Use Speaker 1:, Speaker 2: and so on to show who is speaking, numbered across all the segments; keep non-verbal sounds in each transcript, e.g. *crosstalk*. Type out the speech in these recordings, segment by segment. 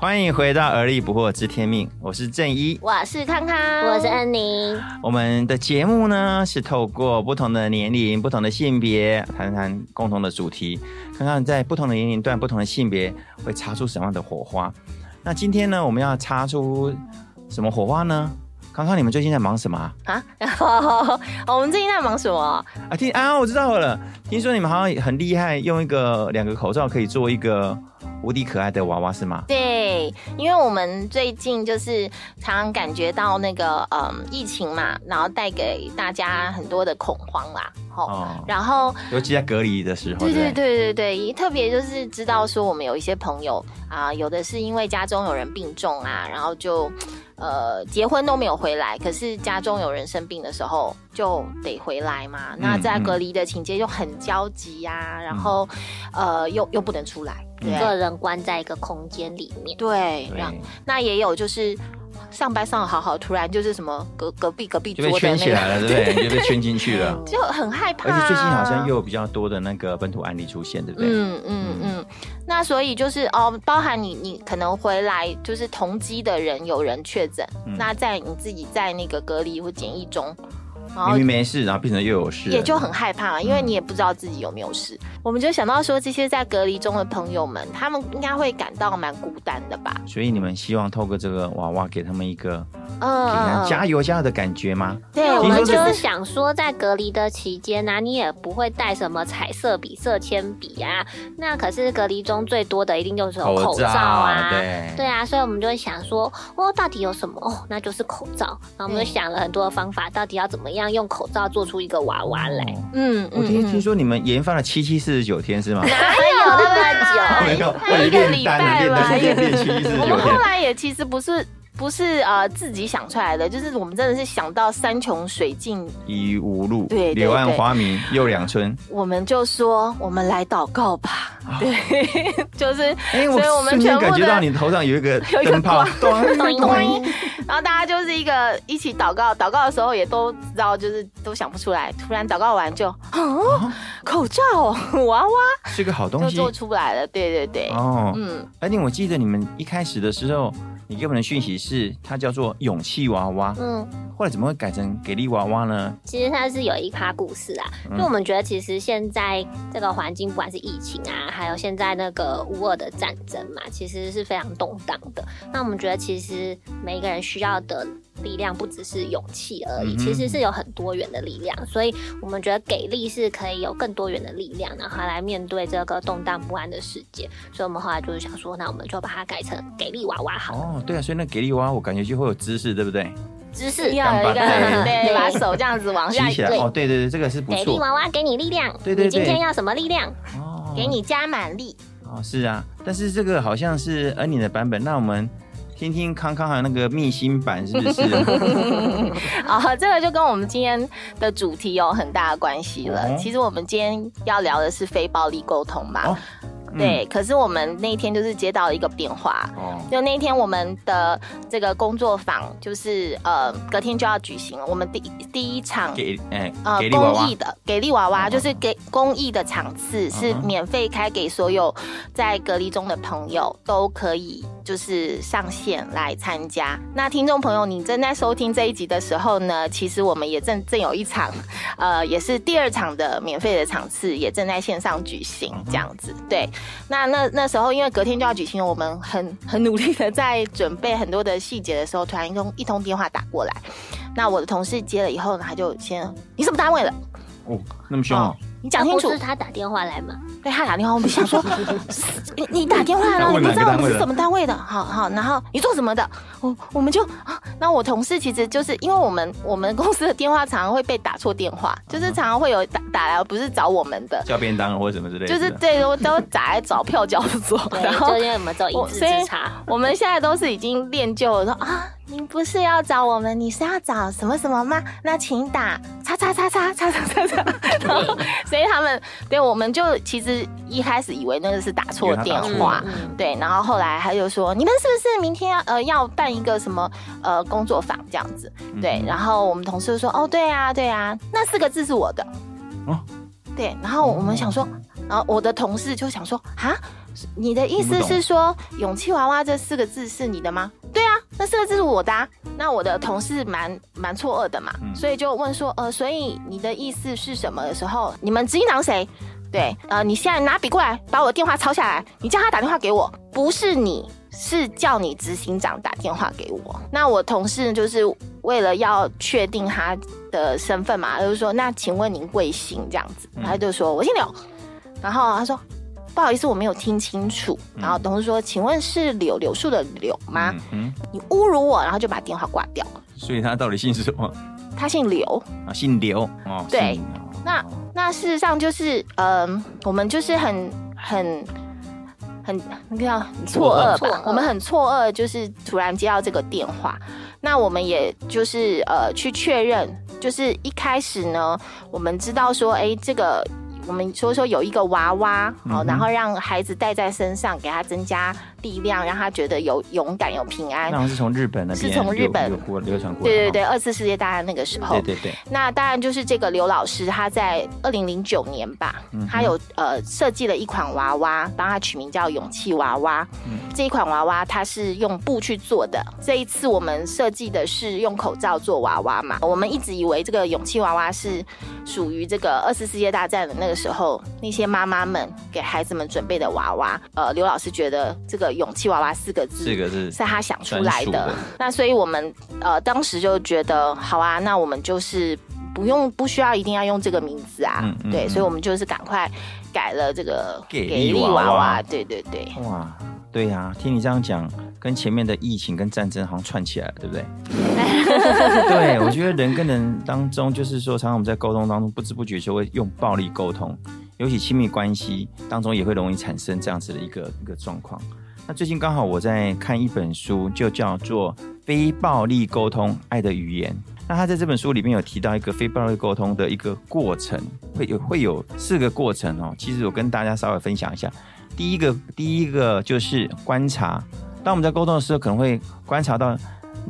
Speaker 1: 欢迎回到而立不惑知天命，我是正一。
Speaker 2: 我是康康，
Speaker 3: 我是安妮。
Speaker 1: 我们的节目呢是透过不同的年龄、不同的性别，谈谈共同的主题，看看在不同的年龄段、不同的性别会擦出什么样的火花。那今天呢，我们要擦出什么火花呢？康康，你们最近在忙什么啊？
Speaker 2: 啊，*laughs* 我们最近在忙什么？
Speaker 1: 啊，听啊，我知道了。听说你们好像很厉害，用一个两个口罩可以做一个无敌可爱的娃娃，是吗？
Speaker 2: 对，因为我们最近就是常常感觉到那个嗯疫情嘛，然后带给大家很多的恐慌啦，吼，
Speaker 1: 哦，
Speaker 2: 然后
Speaker 1: 尤其在隔离的时候，
Speaker 2: 对对
Speaker 1: 对对
Speaker 2: 对对对，特别就是知道说我们有一些朋友啊，有的是因为家中有人病重啊，然后就呃结婚都没有回来，可是家中有人生病的时候就得回来嘛。那在
Speaker 1: 嗯
Speaker 2: 隔离的情节就很焦急呀、然后呃又又不能出来，对。
Speaker 1: 嗯
Speaker 3: 个人关在一个空间里面，
Speaker 2: 对，
Speaker 1: 对。
Speaker 2: 然后那也有就是上班上的好好，突然就是什么隔隔壁隔壁桌的那个，
Speaker 1: 圈起来了，对不对？就被圈进去了。
Speaker 2: 就很害怕、啊。
Speaker 1: 而且最近好像又有比较多的那个本土案例出现，对不对？
Speaker 2: 嗯嗯嗯，那所以就是哦，包含你你可能回来就是同机的人有人确诊，
Speaker 1: 嗯
Speaker 2: 那在你自己在那个隔离或检疫中，
Speaker 1: 明明没事，然后变成又有事，
Speaker 2: 也就很害怕，因为你也不知道自己有没有事。我们就想到说，这些在隔离中的朋友们，他们应该会感到蛮孤单的吧？
Speaker 1: 所以你们希望透过这个娃娃给他们一个
Speaker 2: 嗯
Speaker 1: 给他加油加油的感觉吗？
Speaker 2: 对，
Speaker 3: 我
Speaker 2: 我
Speaker 3: 们就想说，在隔离的期间呢、你也不会带什么彩色笔、色铅笔啊。那可是隔离中最多的一定就是有口罩啊。
Speaker 1: 对
Speaker 3: 对啊，所以我们就会想说，哦，到底有什么？哦，那就是口罩。然后我们就想了很多的方法，到底要怎么样用口罩做出一个娃娃来？
Speaker 1: 哦
Speaker 2: 嗯
Speaker 1: 我听听说你们研发了七七四十九天是吗？
Speaker 3: 哪有那么
Speaker 1: 没
Speaker 3: 久？*laughs*
Speaker 2: 一个礼拜吧我们后。来也其实不是不是呃自己想出来的，就是我们真的是想到山穷水尽，
Speaker 1: 已无路，
Speaker 2: 对对
Speaker 1: 柳暗花明又两村。
Speaker 2: 我们就说我们来祷告吧。对，*laughs* 就是，
Speaker 1: 哎，
Speaker 2: 所以我们全部的。
Speaker 1: 感觉到你头上有一个 *laughs*
Speaker 2: 有一个
Speaker 1: 灯泡，*laughs*
Speaker 2: 然后大家就是一个一起祷告，祷告的时候也都知道，就是都想不出来。突然祷告完就，哦，*gasps* 口罩娃娃
Speaker 1: 是个好东西
Speaker 2: 就做出来了。对对对，
Speaker 1: 哦。
Speaker 2: 嗯，
Speaker 1: 而且我记得你们一开始的时候，你给我们的讯息是它叫做勇气娃娃，
Speaker 3: 嗯，
Speaker 1: 后来怎么会改成给力娃娃呢？
Speaker 3: 其实它是有一趴故事啊，
Speaker 1: 嗯
Speaker 3: 就我们觉得其实现在这个环境，不管是疫情啊，还有现在那个乌俄的战争嘛，其实是非常动荡的。那我们觉得其实每一个人需要的力量不只是勇气而已，其实是有很多元的力量。所以我们觉得给力是可以有更多元的力量，然后来面对这个动荡不安的世界。所以我们后来就是想说，那我们就把它改成给力娃娃好了，
Speaker 1: 哦，对啊，所以那给力娃娃我感觉就会有姿势，对不对？
Speaker 3: 姿势
Speaker 2: 要有一个
Speaker 1: 对
Speaker 2: 对，把手这样子往下
Speaker 1: 起来哦，对对对，这个是不
Speaker 3: 给力。娃娃给你力量。
Speaker 1: 对对对
Speaker 3: 你今天要什么力量？
Speaker 1: 哦
Speaker 2: 给你加满力。
Speaker 1: 哦，是啊，但是这个好像是恩妮的版本，那我们听听康康还有那个密心版是不是？*laughs*
Speaker 2: 啊，这个就跟我们今天的主题有很大的关系了。
Speaker 1: 哦。
Speaker 2: 其实我们今天要聊的是非暴力沟通嘛，
Speaker 1: 哦
Speaker 2: 对。可是我们那天就是接到了一个电话，
Speaker 1: 哦，
Speaker 2: 就那天我们的这个工作坊就是呃隔天就要举行了，我们第第一场
Speaker 1: 给哎
Speaker 2: 呃
Speaker 1: 给力娃娃。
Speaker 2: 公益的给力娃娃，
Speaker 1: 嗯
Speaker 2: 就是给公益的场次是免费开给所有在隔离中的朋友都可以就是上线来参加。那听众朋友，你正在收听这一集的时候呢，其实我们也正正有一场呃也是第二场的免费的场次也正在线上举行这样子。对，那那那时候因为隔天就要举行，我们很很努力的在准备很多的细节的时候，突然一通一通电话打过来。那我的同事接了以后呢，他就先你什么单位的？
Speaker 1: 哦，那么凶哦，
Speaker 2: 你讲清楚。
Speaker 3: 是他打电话来吗？
Speaker 2: 对他打电话，我们想说，你你打电话
Speaker 1: 来
Speaker 2: 了，你不知道我们是什么单位的，好好，然后你做什么的？我我们就啊，那我同事其实就是因为我们我们公司的电话常常会被打错电话，就是常常会有打打来不是找我们的，
Speaker 1: 叫便当或者什么之类的，
Speaker 2: 就是对都都打来找票交所，然后
Speaker 3: 就因为我们做一字
Speaker 2: 我所以
Speaker 3: 之差。
Speaker 2: 我们现在都是已经练就了说啊，您不是要找我们，你是要找什么什么吗？那请打叉叉叉叉叉叉叉叉。*laughs* 然后，所以他们对我们就其实一开始以为那个是打错电话，对。然后后来他就说，你们是不是明天要呃要办一个什么呃工作坊这样子？对。然后我们同事就说，哦，对啊，对啊，那四个字是我的。哦。对。然后我们想说，然后我的同事就想说，啊。你的意思是说“勇气娃娃”这四个字是你的吗？那四个字是我的。那我的同事蛮蛮错愕的嘛，所以就问说：“呃，所以你的意思是什么？”的时候，你们执行长谁？对，呃，你现在拿笔过来，把我的电话抄下来，你叫他打电话给我，不是你是叫你执行长打电话给我。那我同事就是为了要确定他的身份嘛，就是说：“那请问您贵姓？”这样子，他就说：“我姓柳。”然后他说。不好意思，我没有听清楚。然后董事说：“请问是柳柳树的柳吗？嗯，你侮辱我，然后就把电话挂掉了。
Speaker 1: 所以他到底姓什么？
Speaker 2: 他姓刘
Speaker 1: 啊，姓刘
Speaker 2: 哦。对，那那事实上就是，嗯，我们就是很很很那个叫错愕吧？我们很错愕，就是突然接到这个电话，那我们也就是呃去确认，就是一开始呢，我们知道说，哎，这个。我们说说有一个娃娃，好，然后让孩子带在身上，给他增加。力量让他觉得有勇敢有平安。
Speaker 1: 那是从日本那边
Speaker 2: 是从日本
Speaker 1: 流传过。
Speaker 2: 对对对，二次世界大战那个时候。
Speaker 1: 对对对。
Speaker 2: 那当然就是这个刘老师，他在二零零九年吧，他有呃设计了一款娃娃，帮他取名叫勇气娃娃。嗯。这一款娃娃它是用布去做的。这一次我们设计的是用口罩做娃娃嘛？我们一直以为这个勇气娃娃是属于这个二次世界大战的那个时候那些妈妈们给孩子们准备的娃娃。呃，刘老师觉得这个。勇气娃娃四个字，
Speaker 1: 四个字
Speaker 2: 是他想出来的。那所以我们呃当时就觉得好啊，那我们就是不用不需要一定要用这个名字啊。对，所以我们就是赶快改了这个
Speaker 1: 给力娃
Speaker 2: 娃。对对对。哇，
Speaker 1: 对呀，听你这样讲，跟前面的疫情跟战争好像串起来了，对不对？*laughs* 对，我觉得人跟人当中，就是说，常常我们在沟通当中，不知不觉就会用暴力沟通，尤其亲密关系当中，也会容易产生这样子的一个一个状况。那最近刚好我在看一本书，就叫做《非暴力沟通：爱的语言》。那他在这本书里面有提到一个非暴力沟通的一个过程，会有会有四个过程哦。其实我跟大家稍微分享一下。第一个，第一个就是观察。当我们在沟通的时候，可能会观察到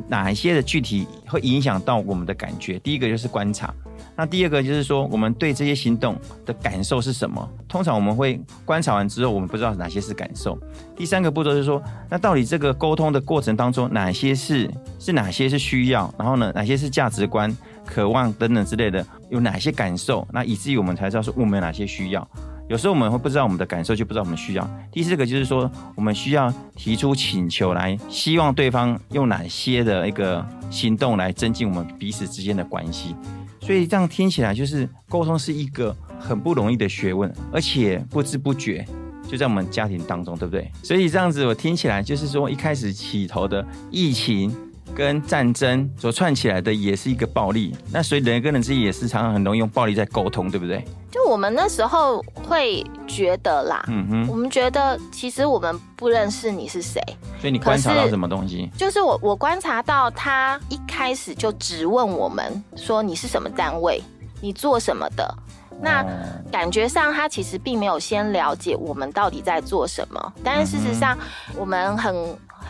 Speaker 1: 哪一些的具体会影响到我们的感觉。第一个就是观察。那第二个就是说，我们对这些行动的感受是什么？通常我们会观察完之后，我们不知道哪些是感受。第三个步骤是说，那到底这个沟通的过程当中，哪些是是哪些是需要？然后呢，哪些是价值观、渴望等等之类的，有哪些感受？那以至于我们才知道说我们有哪些需要。有时候我们会不知道我们的感受，就不知道我们需要。第四个就是说，我们需要提出请求来，希望对方用哪些的一个行动来增进我们彼此之间的关系。所以这样听起来，就是沟通是一个很不容易的学问，而且不知不觉就在我们家庭当中，对不对？所以这样子我听起来，就是说一开始起头的疫情跟战争所串起来的，也是一个暴力。那所以人跟人之间也是常常很容易用暴力在沟通，对不对？
Speaker 2: 就我们那时候会觉得啦，嗯哼，我们觉得其实我们不认识你是谁，
Speaker 1: 所以你观察到什么东西？
Speaker 2: 就是我我观察到他一开始就只问我们说你是什么单位，你做什么的，那感觉上他其实并没有先了解我们到底在做什么，但是事实上我们很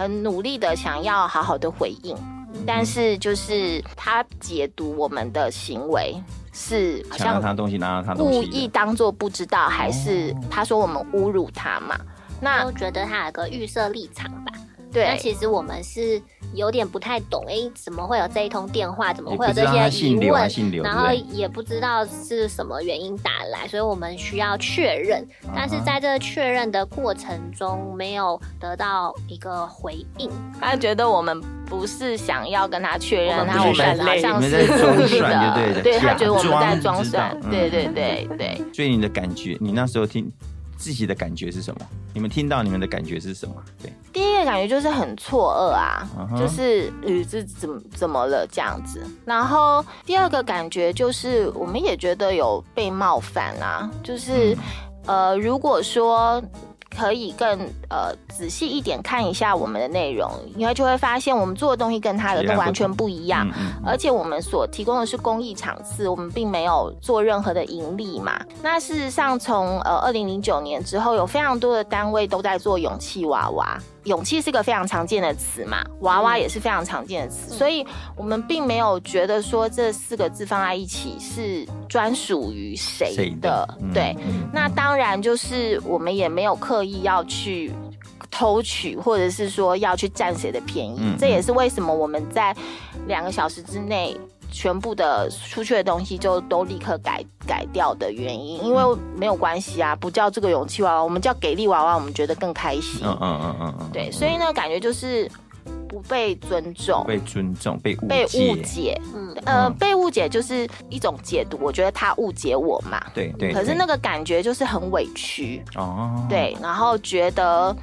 Speaker 2: 很努力的想要好好的回应，但是就是他解读我们的行为。是好像
Speaker 1: 他东西拿到他
Speaker 2: 故意当做不知道，还是他说我们侮辱他嘛？
Speaker 3: 那我觉得他有个预设立场吧。
Speaker 2: 对，
Speaker 3: 那其实我们是有点不太懂，哎，怎么会有这一通电话？怎么会有这些疑问？然后也不知道是什么原因打来，所以我们需要确认。但是在这个确认的过程中，没有得到一个回应。
Speaker 2: 他觉得我们不是想要跟他确认，他我们好像是
Speaker 1: 故意
Speaker 2: 的
Speaker 1: 对
Speaker 2: 对，他觉得我们在装蒜，对对对对。
Speaker 1: 所以你的感觉，你那时候听。自己的感觉是什么？你们听到你们的感觉是什么？对，
Speaker 2: 第一个感觉就是很错愕啊，就是呃，这怎么怎么了这样子。然后第二个感觉就是，我们也觉得有被冒犯啊，就是呃，如果说可以更呃仔细一点看一下我们的内容，因为就会发现我们做的东西跟他的都完全不一样，
Speaker 1: 嗯嗯
Speaker 2: 而且我们所提供的是公益场次，我们并没有做任何的盈利嘛。那事实上从，呃二零零九年之后，有非常多的单位都在做勇气娃娃。勇气是个非常常见的词嘛，娃娃也是非常常见的词，所以我们并没有觉得说这四个字放在一起是专属于谁
Speaker 1: 谁
Speaker 2: 的，
Speaker 1: 嗯
Speaker 2: 对。
Speaker 1: 嗯
Speaker 2: 那当然就是我们也没有刻意要去偷取，或者是说要去占谁的便宜。
Speaker 1: 嗯
Speaker 2: 这也是为什么我们在两个小时之内。全部的出去的东西就都立刻改改掉的原因，因为没有关系啊，不叫这个勇气娃娃，我们叫给力娃娃，我们觉得更开心。
Speaker 1: 嗯嗯嗯嗯嗯，
Speaker 2: 对，所以呢，感觉就是不被尊重，
Speaker 1: 被尊重、被误
Speaker 2: 被误
Speaker 1: 解，
Speaker 3: 嗯，
Speaker 2: 呃，
Speaker 1: 嗯
Speaker 2: 被误解就是一种解读，我觉得他误解我嘛。
Speaker 1: 对对。
Speaker 2: 可是那个感觉就是很委屈，
Speaker 1: 哦，
Speaker 2: 对，然后觉得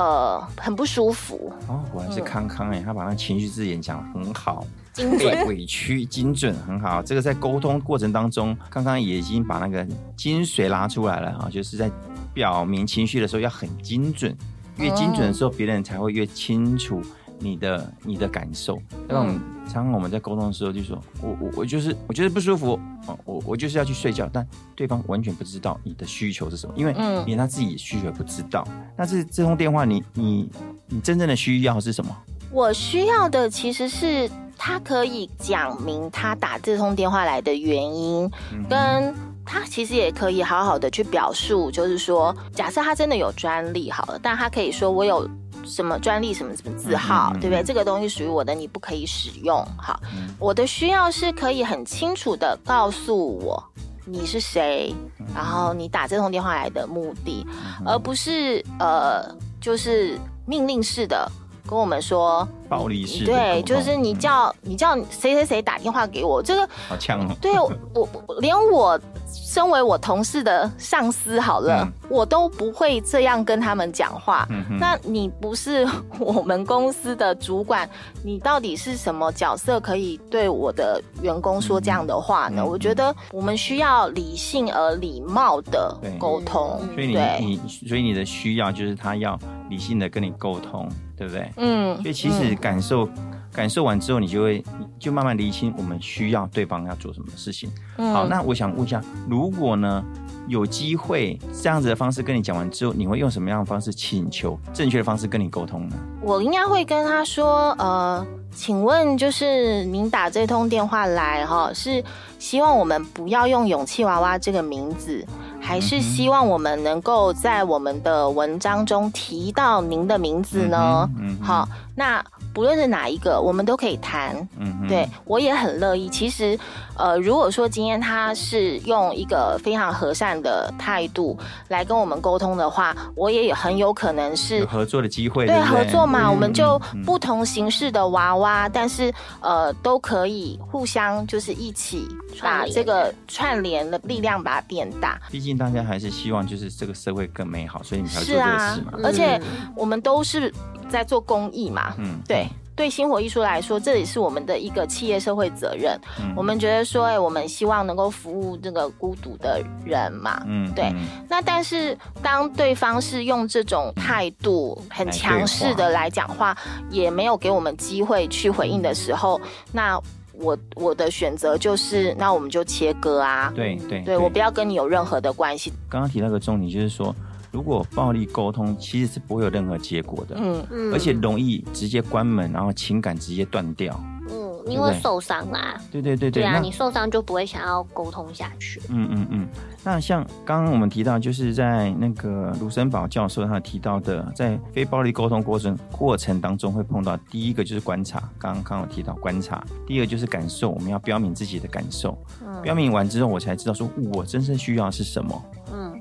Speaker 2: 呃很不舒服，
Speaker 1: 哦，果然是康康哎，他把那情绪字眼讲得很好，
Speaker 2: 精准。
Speaker 1: 被委屈精准很好。这个在沟通过程当中，刚刚也已经把那个精髓拉出来了啊，就是在表明情绪的时候要很精准，越精准的时候，别人才会越清楚你的你的感受。那我们常常我们在沟通的时候就说，我我我就是我觉得不舒服，哦，我我就是要去睡觉，但对方完全不知道你的需求是什么，因为
Speaker 2: 嗯
Speaker 1: 连他自己需求也不知道。那这这通电话你，你你真正的需要是什么？
Speaker 2: 我需要的其实是他可以讲明他打这通电话来的原因，
Speaker 1: 嗯
Speaker 2: 跟他其实也可以好好的去表述，就是说，假设他真的有专利好了，但他可以说我有。什么专利什么什么字号，对不对？这个东西属于我的，你不可以使用。好，
Speaker 1: 嗯
Speaker 2: 我的需要是可以很清楚的告诉我你是谁，
Speaker 1: 嗯
Speaker 2: 然后你打这通电话来的目的，而不是呃，就是命令式的跟我们说，
Speaker 1: 暴力式的
Speaker 2: 对，就是你叫你叫谁谁谁打电话给我，这个
Speaker 1: 好呛哦。*laughs*
Speaker 2: 对我我我连我身为我同事的上司好了，
Speaker 1: 嗯
Speaker 2: 我都不会这样跟他们讲话。那你不是我们公司的主管，你到底是什么角色可以对我的员工说这样的话呢？我觉得我们需要理性而礼貌的沟通。
Speaker 1: 所以你，你所以你的需要就是他要理性的跟你沟通，对不对？
Speaker 2: 嗯
Speaker 1: 所以其实感受、感受完之后，你就会就慢慢理清我们需要对方要做什么事情。
Speaker 2: 嗯
Speaker 1: 好，那我想问一下，如果呢有机会这样子的方式跟你讲完之后，你会用什么样的方式请求正确的方式跟你沟通呢？
Speaker 2: 我应该会跟他说，呃，请问就是您打这通电话来哈，是希望我们不要用勇气娃娃这个名字，还是希望我们能够在我们的文章中提到您的名字呢？
Speaker 1: 嗯嗯
Speaker 2: 好，那不论是哪一个，我们都可以谈。
Speaker 1: 嗯哼，
Speaker 2: 对我也很乐意。其实，呃，如果说今天他是用一个非常和善的态度来跟我们沟通的话，我也很有可能是
Speaker 1: 合作的机会，
Speaker 2: 对
Speaker 1: 对
Speaker 2: 合作嘛，
Speaker 1: 嗯
Speaker 2: 我们就不同形式的娃娃，但是呃都可以互相就是一起把这个串联的力量把它变大。
Speaker 1: 毕竟大家还是希望就是这个社会更美好，所以你才会做这个
Speaker 2: 是啊
Speaker 1: 事嘛。，
Speaker 2: 而且
Speaker 3: 嗯
Speaker 2: 我们都是在做公益嘛，
Speaker 1: 嗯，
Speaker 2: 对。对星火艺术来说，这也是我们的一个企业社会责任。
Speaker 1: 嗯
Speaker 2: 我们觉得说，哎，我们希望能够服务这个孤独的人嘛。
Speaker 1: 嗯
Speaker 2: 对
Speaker 1: 嗯
Speaker 2: 那但是当对方是用这种态度很强势的来讲话，也没有给我们机会去回应的时候，那我我的选择就是，那我们就切割啊。
Speaker 1: 对对
Speaker 2: 对，我不要跟你有任何的关系。
Speaker 1: 刚刚提到一个重点，就是说，如果暴力沟通，其实是不会有任何结果的，
Speaker 2: 嗯，
Speaker 3: 嗯。
Speaker 1: 而且容易直接关门，然后情感直接断掉。
Speaker 3: 嗯，因为受伤啦，
Speaker 1: 对对对对，
Speaker 3: 对啊，你受伤就不会想要沟通下去。
Speaker 1: 嗯嗯嗯，那像刚刚我们提到，就是在那个卢森堡教授他提到的，在非暴力沟通过程过程当中会碰到第一个就是观察，刚刚刚有提到观察，第二个就是感受，我们要标明自己的感受，
Speaker 3: 嗯。
Speaker 1: 标明完之后，我才知道说我真正需要的是什么。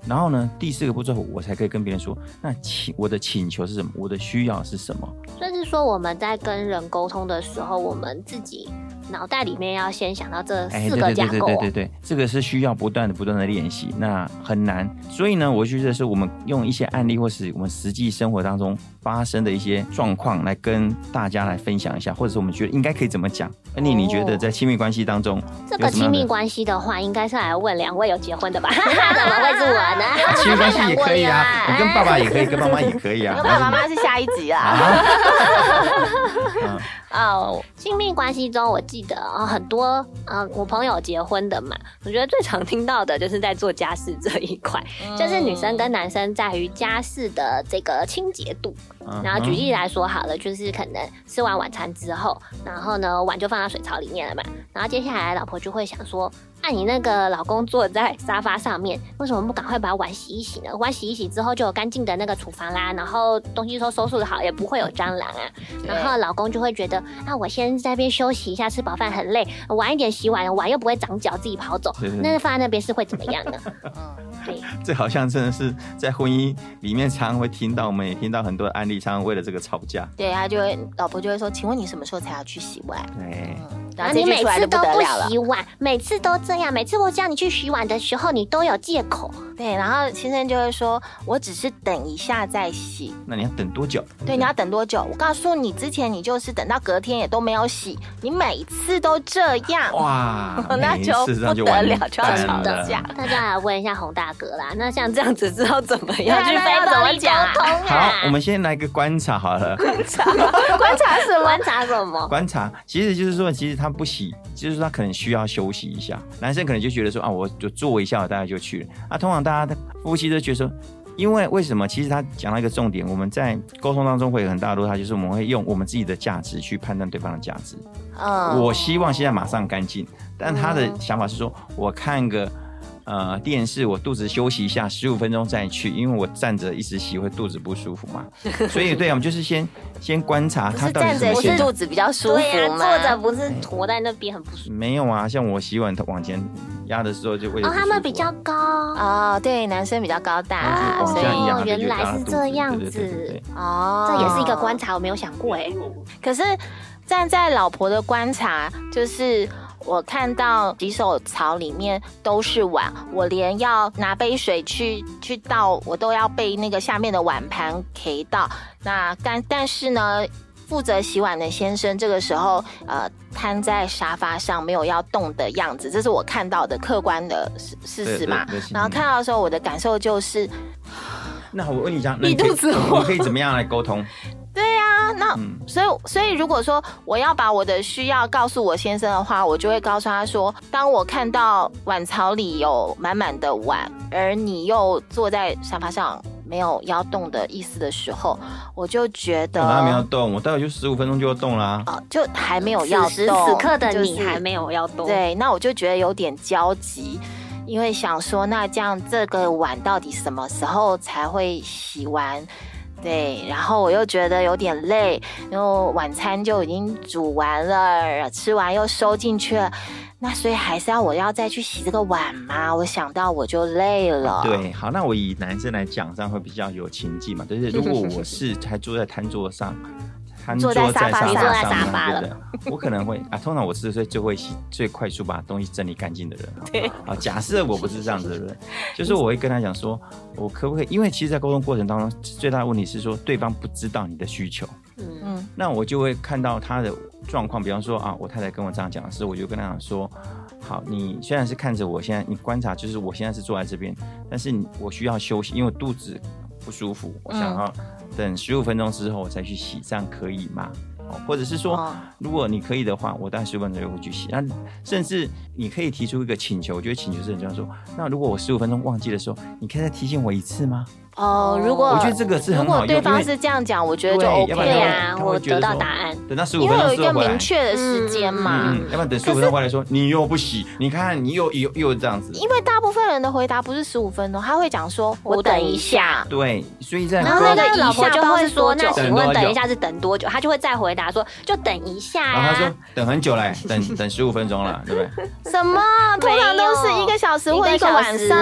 Speaker 3: 嗯
Speaker 1: 然后呢，第四个步骤我才可以跟别人说，那请我的请求是什么，我的需要是什么。
Speaker 3: 所以是说我们在跟人沟通的时候，我们自己脑袋里面要先想到这
Speaker 1: 哎，
Speaker 3: 四
Speaker 1: 对对对对
Speaker 3: 个架构对。
Speaker 1: 对对对，这个是需要不断的不断的练习，那很难。所以呢，我觉得是我们用一些案例，或是我们实际生活当中发生的一些状况来跟大家来分享一下，或者是我们觉得应该可以怎么讲？安妮，你觉得在亲密关系当中，
Speaker 3: 这个亲密关系的话，应该是来问两位有结婚的吧？*laughs* 怎么会是我呢？
Speaker 1: 亲密关系也可以啊，*laughs* 你跟爸爸也可以，跟妈妈也可以啊。*laughs*
Speaker 2: 爸爸妈妈是下一集啊。
Speaker 3: 哦，亲密关系中，我记得啊，很多嗯，我朋友结婚的嘛，我觉得最常听到的就是在做家事这一块，就是女生跟男生在于家事的这个清洁度。然后举例来说好了，就是可能吃完晚餐之后，然后呢碗就放在水槽里面了嘛，然后接下来老婆就会想说。那你那个老公坐在沙发上面，为什么不赶快把碗洗一洗呢？碗洗一洗之后就有干净的那个厨房啦，然后东西都收拾的好，也不会有蟑螂啊。然后老公就会觉得，啊，我先在那边休息一下，吃饱饭很累，晚一点洗碗，碗又不会长脚，自己跑走，那放在那边是会怎么样呢？*laughs*
Speaker 1: 嗯对，*laughs* 这好像真的是在婚姻里面常常会听到，我们也听到很多案例，常常为了这个吵架。
Speaker 2: 对，啊就会老婆就会说，请问你什么时候才要去洗碗？
Speaker 1: 对。
Speaker 3: 然后你每次都不洗碗，每次都这样，每次我叫你去洗碗的时候，你都有借口。
Speaker 2: 对，然后先生就会说：“我只是等一下再洗。”
Speaker 1: 那你要等多久？
Speaker 2: 对，你要等多久？我告诉你，之前你就是等到隔天也都没有洗，你每次都这样。
Speaker 1: 哇，*laughs*
Speaker 2: 那就不得了，就要吵架。
Speaker 3: 大家来问一下洪大哥啦，那像这样子之后怎么样？去
Speaker 2: 要怎么讲啊？
Speaker 1: 好，我们先来个观察好了。
Speaker 2: 观察？观察什么？
Speaker 3: 观察什么？
Speaker 1: 观察，其实就是说，其实他不洗，就是他可能需要休息一下。男生可能就觉得说啊，我就坐一下，大家就去了。啊，通常大家的夫妻。都觉得说，因为为什么？其实他讲到一个重点，我们在沟通当中会有很大的落差，就是我们会用我们自己的价值去判断对方的价值。嗯，我希望现在马上干净，但他的想法是说，我看个。呃，电视我肚子休息一下，十五分钟再去，因为我站着一直洗会肚子不舒服嘛。所以对啊，我们就是先先观察他到底
Speaker 2: 站着是肚子比较舒服
Speaker 3: 吗？坐着不是驼在那边很不舒服。
Speaker 1: 没有啊，像我洗碗往前压的时候就会。
Speaker 3: 哦，他们比较高
Speaker 2: 哦，对，男生比较高大，
Speaker 1: 所以
Speaker 3: 原来是这样子哦，这也是一个观察，我没有想过哎。
Speaker 2: 可是站在老婆的观察就是。我看到洗手槽里面都是碗，我连要拿杯水去去倒，我都要被那个下面的碗盘 K 到。那但但是呢，负责洗碗的先生这个时候呃瘫在沙发上没有要动的样子，这是我看到的客观的事事实嘛。然后看到的时候，我的感受就是，
Speaker 1: 那我问你一下，你 *laughs* 肚子我可以怎么样来沟通？
Speaker 2: 对呀，那所以所以如果说我要把我的需要告诉我先生的话，我就会告诉他说：当我看到碗槽里有满满的碗，而你又坐在沙发上没有要动的意思的时候，我就觉得
Speaker 1: 我没有动，我大概就十五分钟就要动啦。
Speaker 2: 哦，就还没有要动，
Speaker 3: 此时此刻的你还没有要动。
Speaker 2: 对，那我就觉得有点焦急，因为想说，那这样这个碗到底什么时候才会洗完？对，然后我又觉得有点累，因为晚餐就已经煮完了，吃完又收进去了，那所以还是要我要再去洗这个碗吗？我想到我就累了。
Speaker 1: 对，好，那我以男生来讲，这样会比较有情境嘛？就是如果我是还坐在餐桌上。
Speaker 2: 坐在沙发上，
Speaker 3: 坐在沙发了。
Speaker 1: 我可能会啊，通常我四十岁就会洗，最快速把东西整理干净的人。
Speaker 2: 对
Speaker 1: 啊，假设我不是这样子的人，就是我会跟他讲说，我可不可以？因为其实，在沟通过程当中，最大的问题是说，对方不知道你的需求。嗯嗯。那我就会看到他的状况，比方说啊，我太太跟我这样讲的时候，我就跟他讲说，好，你虽然是看着我现在，你观察，就是我现在是坐在这边，但是我需要休息，因为肚子不舒服，我想要。等十五分钟之后我再去洗，这样可以吗？或者是说，如果你可以的话，我大概十五分钟就会去洗。那甚至你可以提出一个请求，我觉得请求是很重要。说，那如果我十五分钟忘记的时候，你可以再提醒我一次吗？
Speaker 2: 哦，如果
Speaker 1: 我觉得这个是很好，
Speaker 2: 如果对方是这样讲，我觉得就 OK
Speaker 3: 啊，我得到答案。
Speaker 1: 等到十五分钟
Speaker 2: 因为有一个明确的时间嘛。
Speaker 1: 嗯要不然等十五分钟回来说，你又不洗，你看你又又又这样子。
Speaker 2: 因为大部分人的回答不是十五分钟，他会讲说，我等一下。
Speaker 1: 对，所以在
Speaker 3: 然后那个老婆就会说，那请问等一下是等多久？他就会再回答说，就等一下。
Speaker 1: 然后他说等很久嘞，等等十五分钟了，对不对？
Speaker 2: 什么？通常都是一个小时或一个晚上，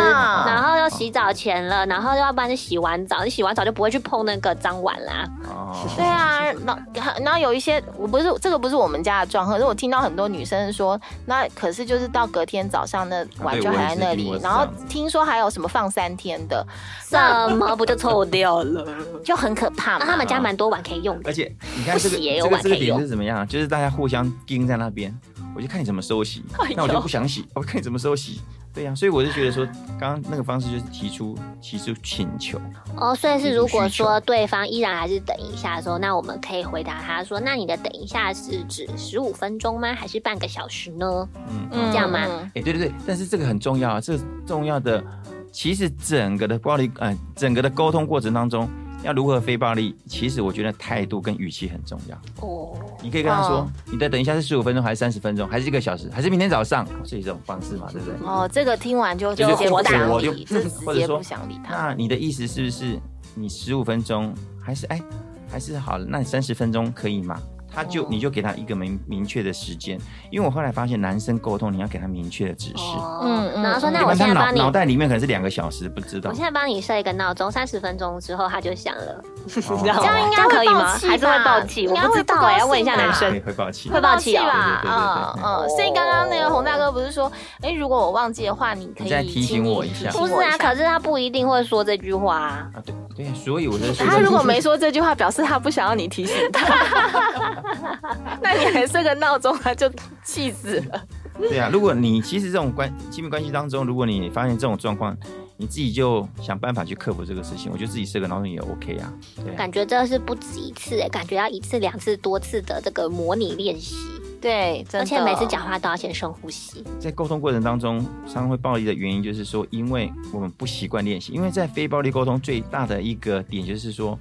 Speaker 3: 然后要洗澡前了，然后要不然洗完澡，你洗完澡就不会去碰那个脏碗啦。
Speaker 1: 哦，
Speaker 2: 对啊，然然后有一些，我不是这个不是我们家的状况，可是我听到很多女生说，那可是就是到隔天早上那碗就还在那里，然后听说还有什么放三天的，
Speaker 3: 什么不就臭掉了，
Speaker 2: 就很可怕嘛。
Speaker 3: 他们家蛮多碗可以用的，
Speaker 1: 而且你看这个这个这个点是怎么样？就是大家互相盯在那边，我就看你怎么收洗，那我就不想洗，我看你怎么收洗。对呀，所以我就觉得说，刚刚那个方式就是提出提出请求
Speaker 3: 哦，所以是如果说对方依然还是等一下的时候，那我们可以回答他说，那你的等一下是指十五分钟吗？还是半个小时呢？嗯，这样吗？
Speaker 1: 哎，对对对，但是这个很重要啊，这重要的其实整个的暴力，呃，整个的沟通过程当中。要如何非暴力？其实我觉得态度跟语气很重要。哦，你可以跟他说：“你的等一下是十五分钟，还是三十分钟，还是一个小时，还是明天早上？”是一种方式嘛，对不对？
Speaker 2: 哦，这个听完就就
Speaker 1: 火
Speaker 2: 大，
Speaker 1: 我就
Speaker 2: 直接不想理他。
Speaker 1: 那你的意思是不是你十五分钟，还是哎，还是好了？那你三十分钟可以吗？他就你就给他一个明明确的时间，因为我后来发现男生沟通你要给他明确的指示。
Speaker 3: 嗯嗯。然后说那我现在帮你
Speaker 1: 脑袋里面可能是两个小时，不知道。
Speaker 3: 我现在帮你设一个闹钟，三十分钟之后他就响了。*laughs*
Speaker 2: 这样应该可以吗？
Speaker 3: 还是会爆气？我不知道哎，要问一下男生。
Speaker 1: 会爆气。
Speaker 3: 会爆气
Speaker 2: 吧？
Speaker 1: 嗯
Speaker 2: 嗯。所以刚刚那个洪大哥不是说，哎，如果我忘记的话，你可以
Speaker 1: 再提醒我一下。
Speaker 3: 不是啊，可是他不一定会说这句话啊。
Speaker 1: 对对，所以我在说。
Speaker 2: 他如果没说这句话，表示他不想要你提醒他。*laughs* *laughs* 那你还设个闹钟，他就气死了。
Speaker 1: 对啊，如果你其实这种关亲密关系当中，如果你发现这种状况，你自己就想办法去克服这个事情。我觉得自己设个闹钟也 OK 啊。
Speaker 3: 感觉这是不止一次哎，感觉要一次、两次、多次的这个模拟练习。
Speaker 2: 对，
Speaker 3: 而且每次讲话都要先深呼吸。
Speaker 1: 在沟通过程当中，常常会暴力的原因就是说，因为我们不习惯练习。因为在非暴力沟通最大的一个点就是说。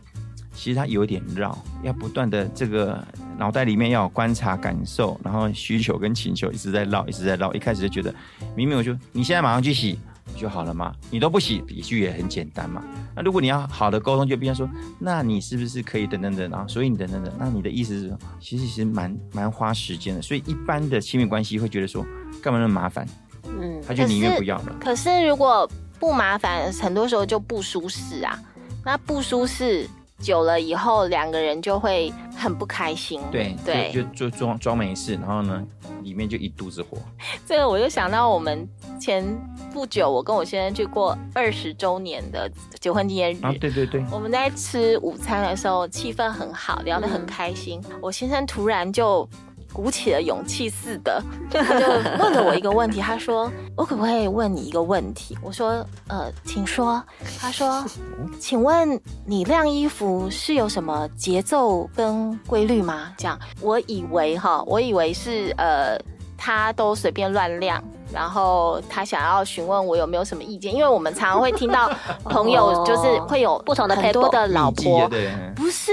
Speaker 1: 其实它有点绕，要不断的这个脑袋里面要有观察、感受，然后需求跟请求一直在绕，一直在绕。一开始就觉得，明明我就你现在马上去洗就好了嘛，你都不洗，比句也很简单嘛。那如果你要好的沟通，就必须说，那你是不是可以等等等啊？所以你等等等，那你的意思是，其实其实蛮蛮花时间的。所以一般的亲密关系会觉得说，干嘛那么麻烦？嗯，他就宁愿不要了。
Speaker 2: 可是如果不麻烦，很多时候就不舒适啊。那不舒适。久了以后，两个人就会很不开心。
Speaker 1: 对对，就就装装没事，然后呢，里面就一肚子火。
Speaker 2: 这个我就想到我们前不久，我跟我先生去过二十周年的结婚纪念日。
Speaker 1: 啊，对对对。
Speaker 2: 我们在吃午餐的时候，气氛很好，聊得很开心。我先生突然就。鼓起了勇气似的，他就问了我一个问题。他说：*laughs* “我可不可以问你一个问题？”我说：“呃，请说。”他说：“ *laughs* 请问你晾衣服是有什么节奏跟规律吗？”这样，我以为哈，我以为是呃，他都随便乱晾，然后他想要询问我有没有什么意见，因为我们常常会听到朋友 *laughs* 就是会有
Speaker 3: 不同的
Speaker 2: 很多的老婆，不是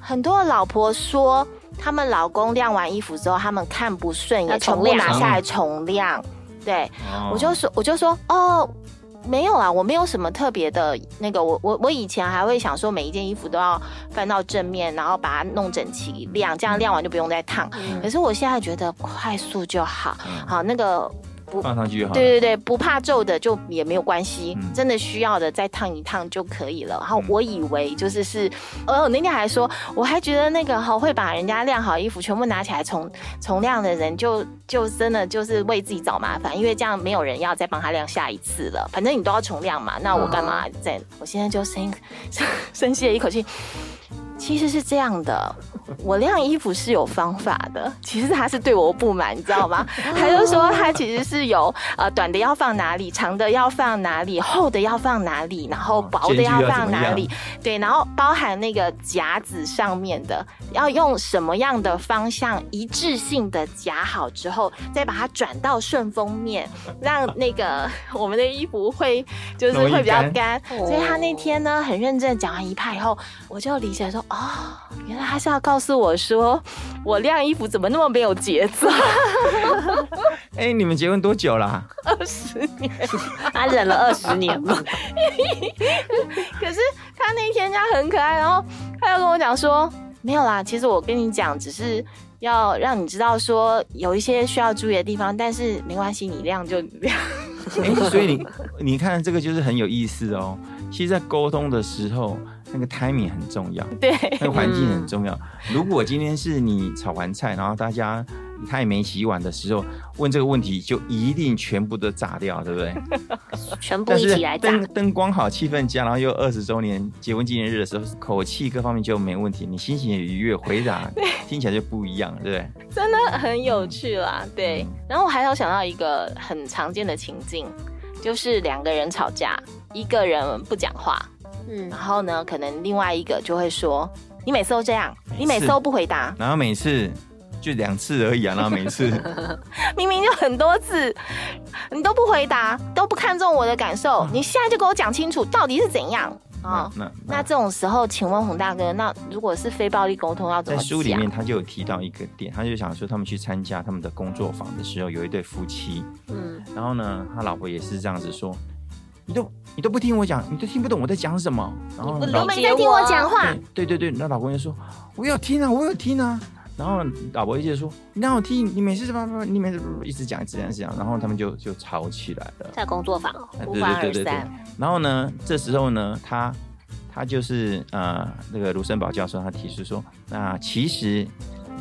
Speaker 2: 很多的老婆说。他们老公晾完衣服之后，他们看不顺眼，全部拿下来重晾。对，我就说，我就说，哦，没有啊，我没有什么特别的那个。我我我以前还会想说，每一件衣服都要翻到正面，然后把它弄整齐晾，这样晾完就不用再烫。可是我现在觉得快速就好，好那个。
Speaker 1: 放上去就好。
Speaker 2: 对对对，不怕皱的就也没有关系，真的需要的再烫一烫就可以了。然后我以为就是是，呃，我那天还说，我还觉得那个好会把人家晾好衣服全部拿起来重重晾的人，就就真的就是为自己找麻烦，因为这样没有人要再帮他晾下一次了。反正你都要重晾嘛，那我干嘛在？我现在就深深吸了一口气。其实是这样的，*laughs* 我晾衣服是有方法的。*laughs* 其实他是对我不满，你知道吗？*laughs* 他就说他其实是有呃短的要放哪里，长的要放哪里，厚的要放哪里，然后薄的要放哪里。对，然后包含那个夹子上面的要用什么样的方向一致性的夹好之后，再把它转到顺风面，让那个我们的衣服会就是会比较干。所以他那天呢很认真讲完一派以后，我就理解说。哦，原来他是要告诉我说，我晾衣服怎么那么没有节奏？*laughs*
Speaker 1: 哎，你们结婚多久了？
Speaker 2: 二十年，
Speaker 3: 他忍了二十年嘛。*laughs*
Speaker 2: 可是他那天家很可爱，然后他又跟我讲说，没有啦，其实我跟你讲，只是要让你知道说有一些需要注意的地方，但是没关系，你晾就晾。*laughs*
Speaker 1: 哎，所以你你看这个就是很有意思哦。其实，在沟通的时候，那个 timing 很重要，
Speaker 2: 对，
Speaker 1: 那个环境很重要。如果今天是你炒完菜，然后大家。他也没洗碗的时候问这个问题，就一定全部都炸掉，对不对？*laughs*
Speaker 3: 全部一起来
Speaker 1: 炸。灯灯光好，气氛佳，然后又二十周年结婚纪念日的时候，口气各方面就没问题，你心情也愉悦，回答 *laughs* 听起来就不一样，对不对？
Speaker 2: 真的很有趣啦，对。然后我还有想到一个很常见的情境，就是两个人吵架，一个人不讲话，嗯，然后呢，可能另外一个就会说：“你每次都这样，你每次都不回答。”
Speaker 1: 然后每次。就两次而已啊，然后每次 *laughs*
Speaker 2: 明明就很多次，你都不回答，都不看重我的感受，你现在就给我讲清楚到底是怎样啊？那那这种时候，请问洪大哥，那如果是非暴力沟通要怎么？
Speaker 1: 在书里面他就有提到一个点，他就想说他们去参加他们的工作坊的时候，有一对夫妻，嗯，然后呢，他老婆也是这样子说，你都你都不听我讲，你都听不懂我在讲什么，
Speaker 2: 然后老没在听我讲话，
Speaker 1: 对对对，那老公就说我有听啊，我有听啊。然后老婆一直说：“你让我听，你每次什么你每次一直讲，一直讲，一直讲。”然后他们就就吵起来了，
Speaker 3: 在工作坊，
Speaker 2: 对对对对对。
Speaker 1: 然后呢，这时候呢，他他就是呃，那个卢森堡教授，他提出说：“那其实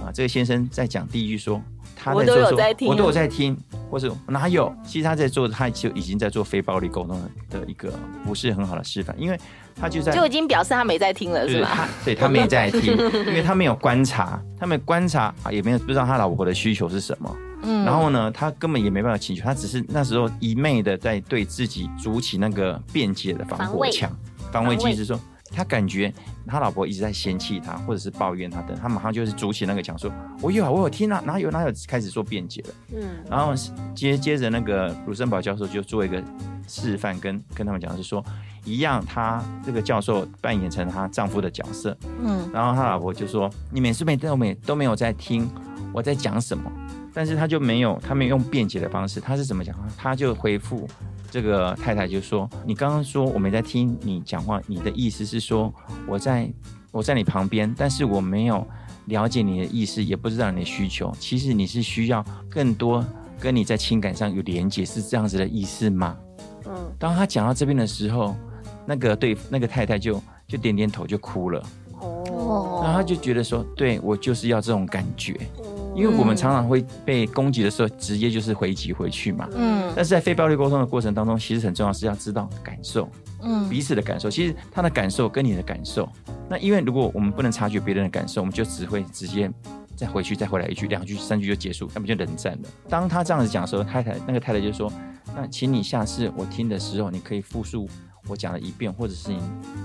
Speaker 1: 啊，这个先生在讲第一句说。”
Speaker 2: 他都有在听，
Speaker 1: 我都有在听，或者哪有？其实他在做，他就已经在做非暴力沟通的一个不是很好的示范，因为他就在
Speaker 2: 就已经表示他没在听了，是吧？
Speaker 1: 对他没在听，因为他没有观察，他没有观察啊，也没有不知道他老婆的需求是什么。嗯，然后呢，他根本也没办法请求，他只是那时候一昧的在对自己筑起那个便捷的防火墙，防卫机制说。他感觉他老婆一直在嫌弃他，或者是抱怨他的，他马上就是筑起那个墙，说：“我有啊，我有听啊，哪有哪有？”开始做辩解了。嗯，然后接接着那个鲁森堡教授就做一个示范，跟跟他们讲是说，一样，他这个教授扮演成他丈夫的角色。嗯，然后他老婆就说：“你每次每都没都没有在听我在讲什么。”但是他就没有，他没有用辩解的方式，他是怎么讲？他就回复。这个太太就说：“你刚刚说我没在听你讲话，你的意思是说我在我在你旁边，但是我没有了解你的意思，也不知道你的需求。其实你是需要更多跟你在情感上有连接，是这样子的意思吗？”嗯，当他讲到这边的时候，那个对那个太太就就点点头就哭了。哦，然后他就觉得说：“对我就是要这种感觉。”因为我们常常会被攻击的时候，直接就是回击回去嘛。嗯。但是在非暴力沟通的过程当中，其实很重要是要知道感受，嗯，彼此的感受。其实他的感受跟你的感受，那因为如果我们不能察觉别人的感受，我们就只会直接再回去再回来一句、两句、三句就结束，那不就冷战了？当他这样子讲的时候，太太那个太太就说：“那请你下次我听的时候，你可以复述。”我讲了一遍，或者是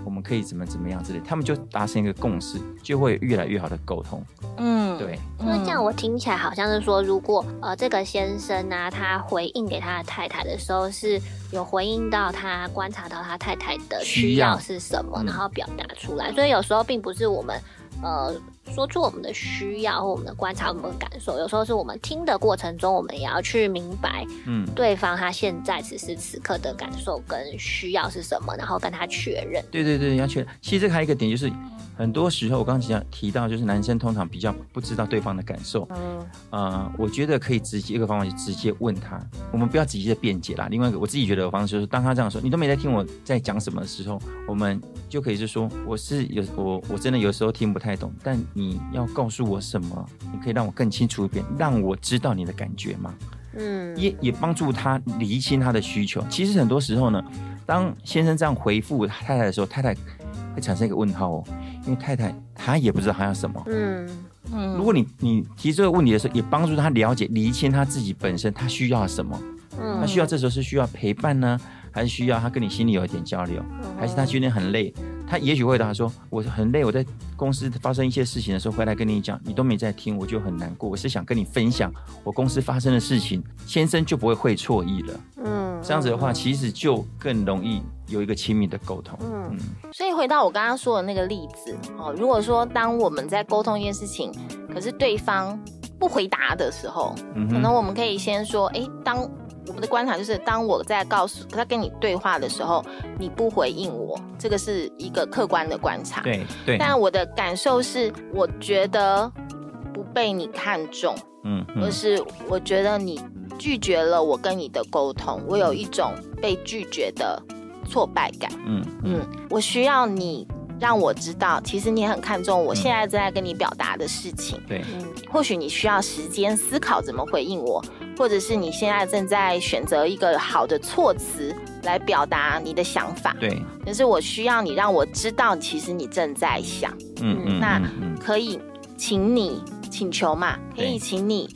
Speaker 1: 我们可以怎么怎么样之类，他们就达成一个共识，就会越来越好的沟通。嗯，对。
Speaker 3: 因为这样我听起来好像是说，如果呃这个先生呢，他回应给他的太太的时候，是有回应到他观察到他太太的需要是什么，然后表达出来。所以有时候并不是我们呃。说出我们的需要或我们的观察、我们的感受，有时候是我们听的过程中，我们也要去明白，嗯，对方他现在此时此刻的感受跟需要是什么，然后跟他确认。
Speaker 1: 对对对，要确认。其实还有一个点就是。很多时候，我刚刚讲提到，就是男生通常比较不知道对方的感受。嗯，呃，我觉得可以直接一个方法，就直接问他。我们不要直接的辩解啦。另外一个，我自己觉得的方式就是，当他这样说，你都没在听我在讲什么的时候，我们就可以是说，我是有我我真的有时候听不太懂，但你要告诉我什么？你可以让我更清楚一点，让我知道你的感觉吗？嗯，也也帮助他厘清他的需求。其实很多时候呢，当先生这样回复太太的时候，太太。会产生一个问号哦，因为太太她也不知道她要什么。嗯嗯，如果你你提这个问题的时候，也帮助他了解、理清他自己本身他需要什么。嗯，他需要这时候是需要陪伴呢，还是需要他跟你心里有一点交流，还是他今天很累？她也许会答说：“我很累，我在公司发生一些事情的时候回来跟你讲，你都没在听，我就很难过。我是想跟你分享我公司发生的事情，先生就不会会错意了。嗯，这样子的话，其实就更容易。有一个亲密的沟通，嗯，
Speaker 2: 所以回到我刚刚说的那个例子，哦，如果说当我们在沟通一件事情，可是对方不回答的时候，可能我们可以先说，哎，当我们的观察就是，当我在告诉他跟你对话的时候，你不回应我，这个是一个客观的观察，
Speaker 1: 对对，
Speaker 2: 但我的感受是，我觉得不被你看中，嗯，而是我觉得你拒绝了我跟你的沟通，我有一种被拒绝的挫败感。
Speaker 1: 嗯嗯。
Speaker 2: 嗯，我需要你让我知道，其实你很看重我现在正在跟你表达的事情。
Speaker 1: 对，
Speaker 3: 嗯，
Speaker 2: 或许你需要时间思考怎么回应我，或者是你现在正在选择一个好的措辞来表达你的想法。
Speaker 1: 对，
Speaker 2: 可是我需要你让我知道，其实你正在想。
Speaker 1: 嗯嗯，
Speaker 2: 那可以请你请求嘛？可以请你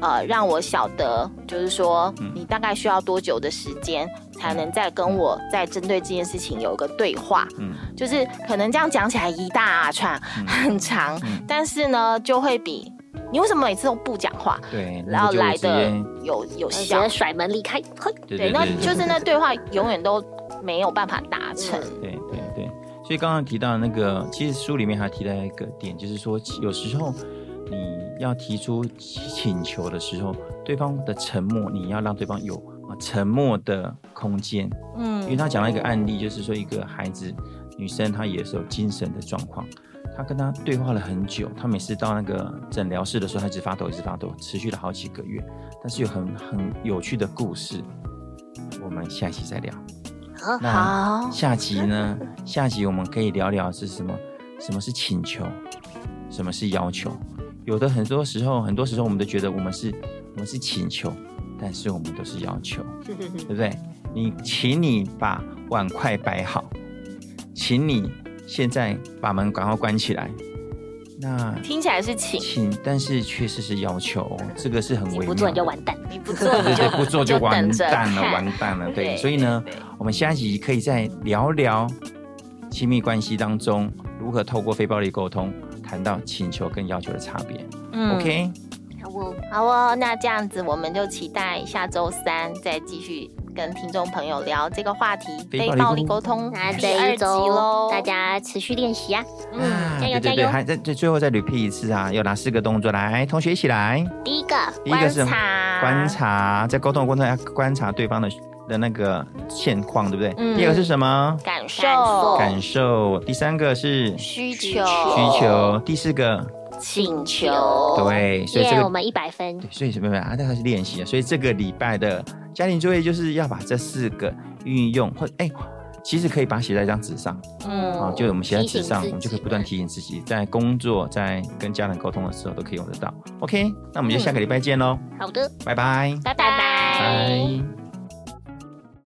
Speaker 2: 呃让我晓得，就是说
Speaker 1: 嗯
Speaker 2: 你大概需要多久的时间才能再跟我再针对这件事情有一个对话？
Speaker 1: 嗯
Speaker 2: 就是可能这样讲起来一大串
Speaker 1: 嗯
Speaker 2: 很长，
Speaker 1: 嗯
Speaker 2: 但是呢就会比你为什么每次都不讲话，
Speaker 1: 对，
Speaker 2: 然后来的有有
Speaker 3: 直接？甩门离开，嘿，
Speaker 2: 对，那
Speaker 1: 对对对，
Speaker 2: 就是那对。话永远都没有办法达成。
Speaker 1: 对对对，所以刚刚提到那个，其实书里面还提到一个点，就是说有时候你要提出请求的时候，对方的沉默，你要让对方有啊沉默的空间。嗯。因为
Speaker 2: 嗯
Speaker 1: 他讲了一个案例，就是说一个孩子女生她也是有精神的状况，她跟他对话了很久，他每次到那个诊疗室的时候，他一直发抖，一直发抖，持续了好几个月。但是有很很有趣的故事，我们下期再聊。
Speaker 3: 好，
Speaker 1: 那
Speaker 2: 好，
Speaker 1: 下集呢？*laughs* 下集我们可以聊聊是什么？什么是请求？什么是要求？有的很多时候，很多时候我们都觉得我们是我们是请求，但是我们都是要求，*laughs* 对不对？你请你把碗筷摆好，请你现在把门赶快关起来。那
Speaker 2: 听起来是请，
Speaker 1: 请，但是确实是要求哦，这个是很微妙。
Speaker 3: 你不做你就完蛋。
Speaker 2: 你不做
Speaker 1: 不做就完蛋了，
Speaker 2: 看
Speaker 1: 完蛋了。对，
Speaker 2: 对
Speaker 1: 所以呢我们下一集可以再聊聊亲密关系当中如何透过非暴力沟通谈到请求跟要求的差别。
Speaker 2: 嗯
Speaker 1: OK，
Speaker 3: 好哦，
Speaker 2: 好哦，那这样子我们就期待下周三再继续跟听众朋友聊这个话题——
Speaker 1: 非暴力沟
Speaker 2: 沟通
Speaker 3: 那
Speaker 2: 第二集
Speaker 3: 这一周
Speaker 2: 喽。
Speaker 3: 大家持续练习啊。
Speaker 2: 嗯，
Speaker 3: 加油
Speaker 1: 对对对，
Speaker 3: 加油
Speaker 1: 还在最最后再 repeat 一次啊，有哪四个动作？来，同学一起来。
Speaker 3: 第一个，
Speaker 1: 第一个是
Speaker 2: 观察
Speaker 1: 观察，在沟通的过程中要观察对方的的那个现况，对不对？
Speaker 2: 嗯
Speaker 1: 第二个是什么？
Speaker 2: 感受、
Speaker 3: 感受。
Speaker 1: 第三个是需求
Speaker 2: 需、求。
Speaker 1: 第四个，
Speaker 2: 请求。
Speaker 1: 对，所以这
Speaker 3: 耶，
Speaker 1: 个
Speaker 3: 我们一百分
Speaker 1: 对，。所以什么啊？那个是练习啊。所以这个礼拜的家庭作业就是要把这四个运用，或哎，其实可以把它写在一张纸上
Speaker 2: 嗯
Speaker 1: 啊，就我们写在纸上，我们就可以不断提醒自己，在工作、在跟家人沟通的时候都可以用得到。OK，那我们就下个礼拜见喽，
Speaker 3: 好的，
Speaker 1: 拜拜。
Speaker 2: 拜拜
Speaker 1: 拜。